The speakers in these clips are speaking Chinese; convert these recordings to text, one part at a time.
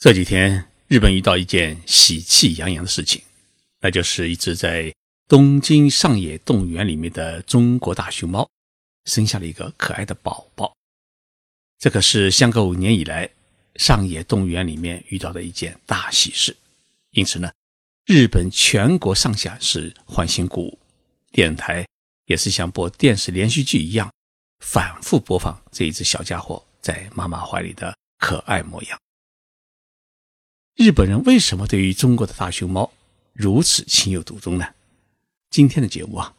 这几天，日本遇到一件喜气洋洋的事情，那就是一只在东京上野动物园里面的中国大熊猫生下了一个可爱的宝宝。这可是相隔五年以来上野动物园里面遇到的一件大喜事，因此呢，日本全国上下是欢欣鼓舞，电台也是像播电视连续剧一样，反复播放这一只小家伙在妈妈怀里的可爱模样。日本人为什么对于中国的大熊猫如此情有独钟呢？今天的节目啊，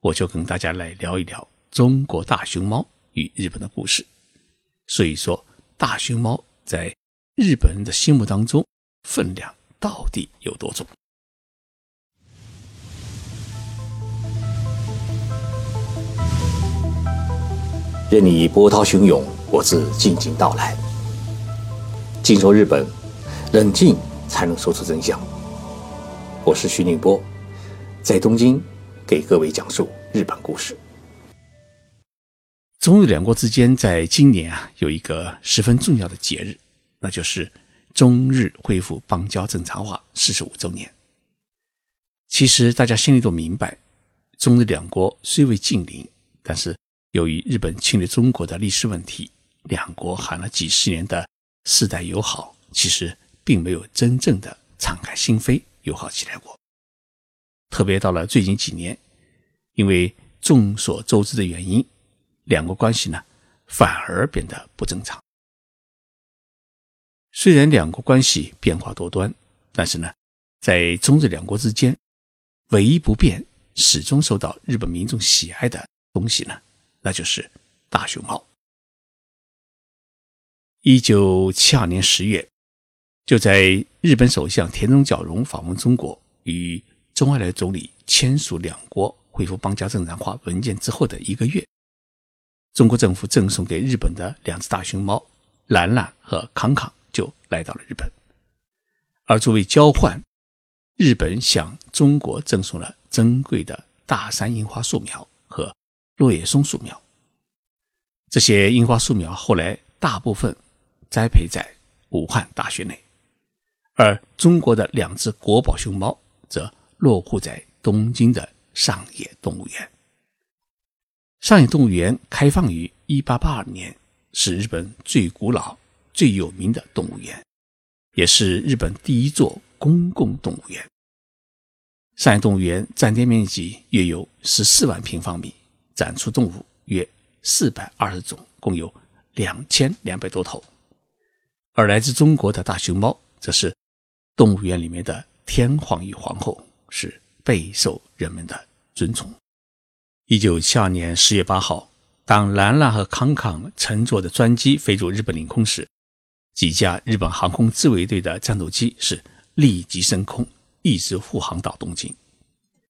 我就跟大家来聊一聊中国大熊猫与日本的故事。所以说，大熊猫在日本人的心目当中分量到底有多重？任你波涛汹涌，我自静静到来。静说日本。冷静才能说出真相。我是徐宁波，在东京给各位讲述日本故事。中日两国之间在今年啊有一个十分重要的节日，那就是中日恢复邦交正常化四十五周年。其实大家心里都明白，中日两国虽未近邻，但是由于日本侵略中国的历史问题，两国喊了几十年的世代友好，其实。并没有真正的敞开心扉友好起来过。特别到了最近几年，因为众所周知的原因，两国关系呢反而变得不正常。虽然两国关系变化多端，但是呢，在中日两国之间，唯一不变、始终受到日本民众喜爱的东西呢，那就是大熊猫。一九七二年十月。就在日本首相田中角荣访问中国，与周恩来总理签署两国恢复邦交正常化文件之后的一个月，中国政府赠送给日本的两只大熊猫兰兰和康康就来到了日本。而作为交换，日本向中国赠送了珍贵的大山樱花树苗和落叶松树苗。这些樱花树苗后来大部分栽培在武汉大学内。而中国的两只国宝熊猫则落户在东京的上野动物园。上野动物园开放于1882年，是日本最古老、最有名的动物园，也是日本第一座公共动物园。上野动物园占地面积约有14万平方米，展出动物约420种，共有2200多头。而来自中国的大熊猫，则是。动物园里面的天皇与皇后是备受人们的尊崇。一九七二年十月八号，当兰兰和康康乘坐的专机飞入日本领空时，几架日本航空自卫队的战斗机是立即升空，一直护航到东京。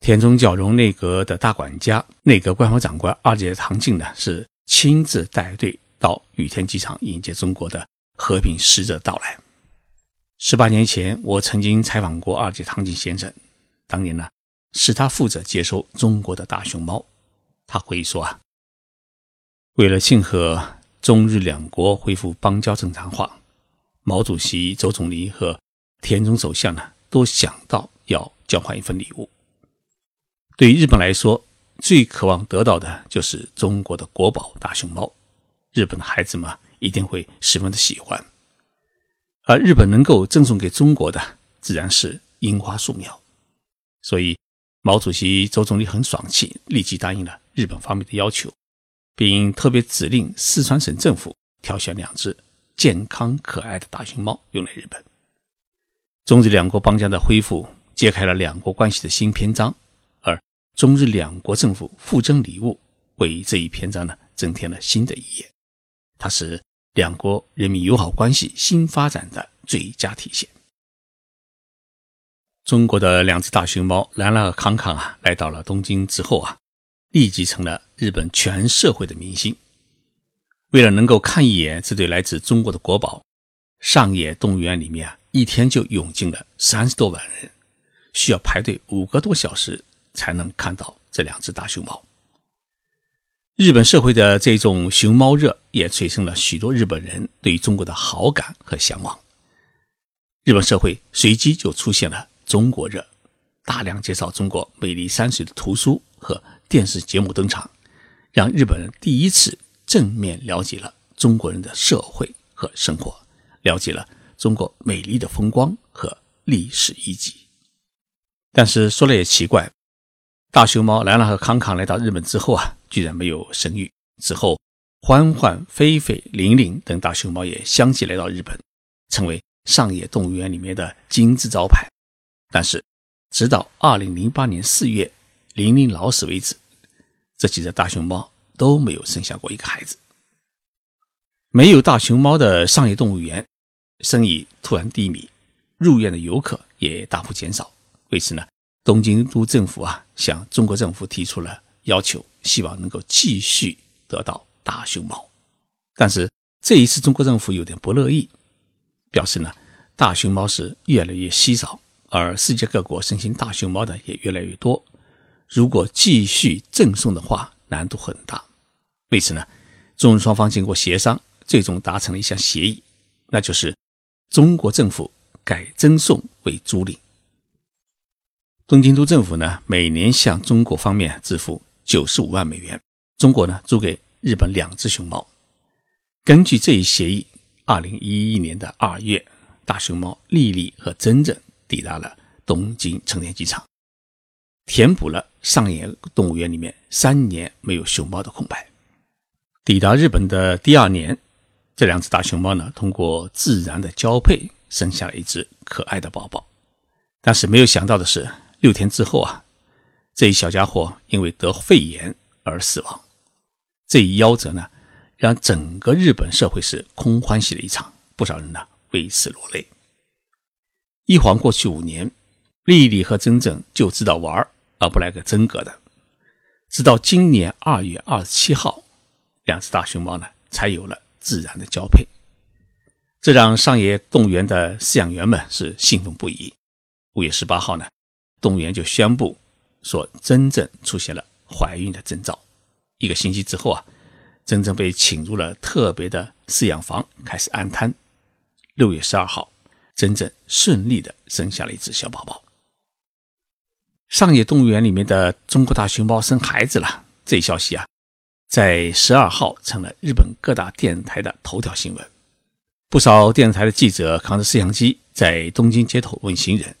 田中角荣内阁的大管家、内阁官房长官二阶堂静呢，是亲自带队到羽田机场迎接中国的和平使者到来。十八年前，我曾经采访过二姐汤井先生。当年呢，是他负责接收中国的大熊猫。他回忆说啊，为了庆贺中日两国恢复邦交正常化，毛主席、周总理和田中首相呢，都想到要交换一份礼物。对于日本来说，最渴望得到的就是中国的国宝大熊猫。日本的孩子们一定会十分的喜欢。而日本能够赠送给中国的，自然是樱花树苗，所以毛主席、周总理很爽气，立即答应了日本方面的要求，并特别指令四川省政府挑选两只健康可爱的大熊猫用来日本。中日两国邦交的恢复，揭开了两国关系的新篇章，而中日两国政府互赠礼物，为这一篇章呢增添了新的一页。它是。两国人民友好关系新发展的最佳体现。中国的两只大熊猫兰兰和康康啊，来到了东京之后啊，立即成了日本全社会的明星。为了能够看一眼这对来自中国的国宝，上野动物园里面啊，一天就涌进了三十多万人，需要排队五个多小时才能看到这两只大熊猫。日本社会的这种熊猫热，也催生了许多日本人对中国的好感和向往。日本社会随即就出现了中国热，大量介绍中国美丽山水的图书和电视节目登场，让日本人第一次正面了解了中国人的社会和生活，了解了中国美丽的风光和历史遗迹。但是说来也奇怪，大熊猫兰兰和康康来到日本之后啊，居然没有生育。之后，欢欢、菲菲、玲玲等大熊猫也相继来到日本，成为。上野动物园里面的金字招牌，但是直到二零零八年四月玲玲老死为止，这几只大熊猫都没有生下过一个孩子。没有大熊猫的上野动物园生意突然低迷，入园的游客也大幅减少。为此呢，东京都政府啊向中国政府提出了要求，希望能够继续得到大熊猫。但是这一次中国政府有点不乐意。表示呢，大熊猫是越来越稀少，而世界各国申请大熊猫的也越来越多。如果继续赠送的话，难度很大。为此呢，中日双方经过协商，最终达成了一项协议，那就是中国政府改赠送为租赁。东京都政府呢，每年向中国方面支付九十五万美元，中国呢租给日本两只熊猫。根据这一协议。二零一一年的二月，大熊猫莉莉和珍珍抵达了东京成田机场，填补了上野动物园里面三年没有熊猫的空白。抵达日本的第二年，这两只大熊猫呢，通过自然的交配生下了一只可爱的宝宝。但是没有想到的是，六天之后啊，这一小家伙因为得肺炎而死亡。这一夭折呢？让整个日本社会是空欢喜了一场，不少人呢为此落泪。一晃过去五年，丽丽和珍珍就知道玩而不来个真格的。直到今年二月二十七号，两只大熊猫呢才有了自然的交配，这让上野动物园的饲养员们是兴奋不已。五月十八号呢，动物园就宣布说，真正出现了怀孕的征兆。一个星期之后啊。真正被请入了特别的饲养房，开始安胎。六月十二号，真正顺利的生下了一只小宝宝。上野动物园里面的中国大熊猫生孩子了，这消息啊，在十二号成了日本各大电视台的头条新闻。不少电视台的记者扛着摄像机在东京街头问行人：“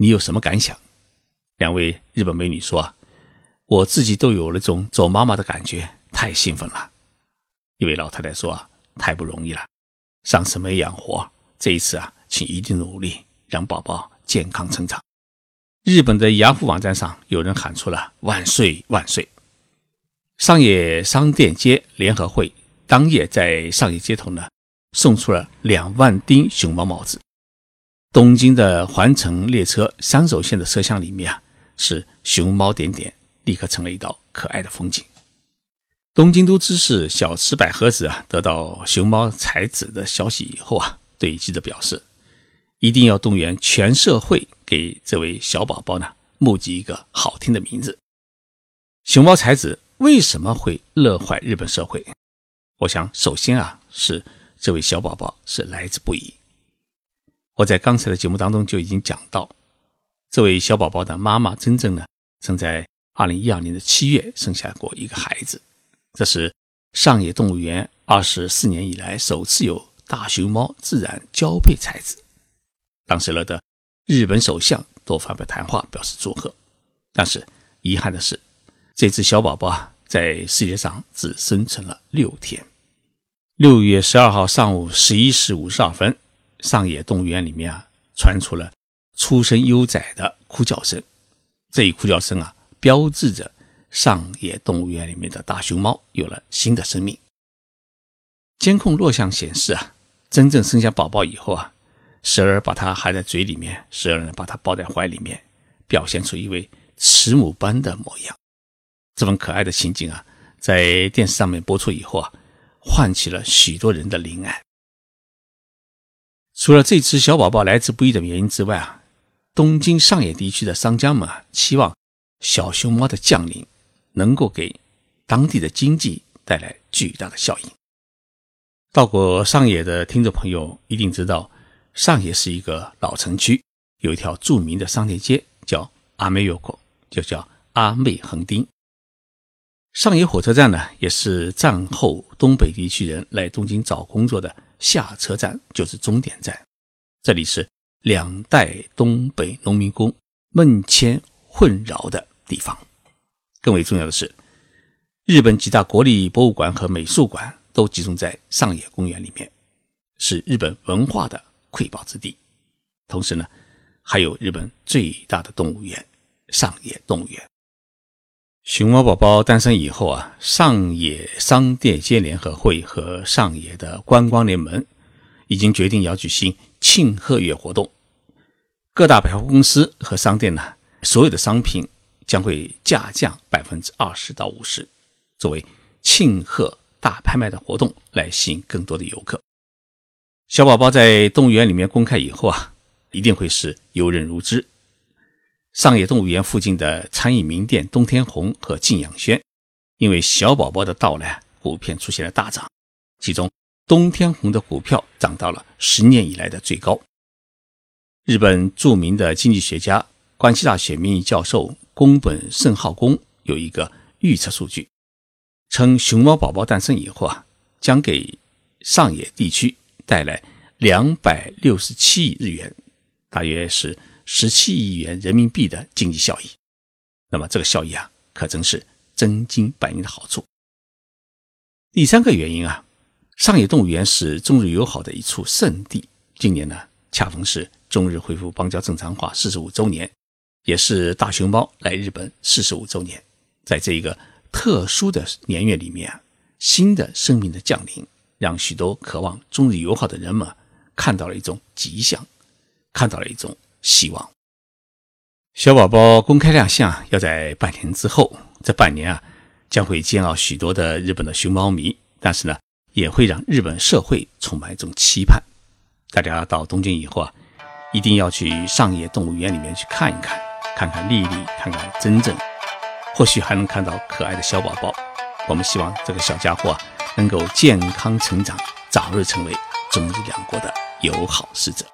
你有什么感想？”两位日本美女说：“，我自己都有那种做妈妈的感觉。”太兴奋了！一位老太太说：“，太不容易了，上次没养活，这一次啊，请一定努力让宝宝健康成长。”日本的雅虎网站上有人喊出了“万岁万岁”。上野商店街联合会当夜在上野街头呢，送出了两万顶熊猫帽子。东京的环城列车三手线的车厢里面啊，是熊猫点点，立刻成了一道可爱的风景。东京都知事小池百合子啊，得到熊猫才子的消息以后啊，对记者表示，一定要动员全社会给这位小宝宝呢募集一个好听的名字。熊猫才子为什么会乐坏日本社会？我想，首先啊，是这位小宝宝是来之不易。我在刚才的节目当中就已经讲到，这位小宝宝的妈妈真正呢，曾在二零一二年的七月生下过一个孩子。这是上野动物园二十四年以来首次有大熊猫自然交配才子。当时了的日本首相都发表谈话表示祝贺，但是遗憾的是，这只小宝宝啊在世界上只生存了六天。六月十二号上午十一时五十二分，上野动物园里面啊传出了出生幼崽的哭叫声，这一哭叫声啊标志着。上野动物园里面的大熊猫有了新的生命。监控录像显示啊，真正生下宝宝以后啊，时而把它含在嘴里面，时而把它抱在怀里面，表现出一位慈母般的模样。这份可爱的情景啊，在电视上面播出以后啊，唤起了许多人的怜爱。除了这只小宝宝来之不易的原因之外啊，东京上野地区的商家们啊，期望小熊猫的降临。能够给当地的经济带来巨大的效应。到过上野的听众朋友一定知道，上野是一个老城区，有一条著名的商业街叫阿妹 Yoko，就叫阿妹横丁。上野火车站呢，也是战后东北地区人来东京找工作的下车站，就是终点站。这里是两代东北农民工梦迁混淆的地方。更为重要的是，日本几大国立博物馆和美术馆都集中在上野公园里面，是日本文化的瑰宝之地。同时呢，还有日本最大的动物园——上野动物园。熊猫宝宝诞生以后啊，上野商店街联合会和上野的观光联盟已经决定要举行庆贺月活动。各大百货公司和商店呢，所有的商品将会价降百分之二十到五十，作为庆贺大拍卖的活动来吸引更多的游客。小宝宝在动物园里面公开以后啊，一定会是游刃如织。上野动物园附近的餐饮名店东天红和静养轩，因为小宝宝的到来，股票出现了大涨。其中，东天红的股票涨到了十年以来的最高。日本著名的经济学家、关西大学名誉教授宫本胜浩公有一个预测数据，称熊猫宝宝诞生以后啊，将给上野地区带来两百六十七亿日元，大约是。十七亿元人民币的经济效益，那么这个效益啊，可真是真金白银的好处。第三个原因啊，上野动物园是中日友好的一处圣地。今年呢，恰逢是中日恢复邦交正常化四十五周年，也是大熊猫来日本四十五周年。在这一个特殊的年月里面啊，新的生命的降临，让许多渴望中日友好的人们看到了一种吉祥，看到了一种。希望小宝宝公开亮相要在半年之后，这半年啊将会煎熬许多的日本的熊猫迷，但是呢也会让日本社会充满一种期盼。大家到东京以后啊，一定要去上野动物园里面去看一看，看看丽丽，看看真正，或许还能看到可爱的小宝宝。我们希望这个小家伙啊能够健康成长，早日成为中日两国的友好使者。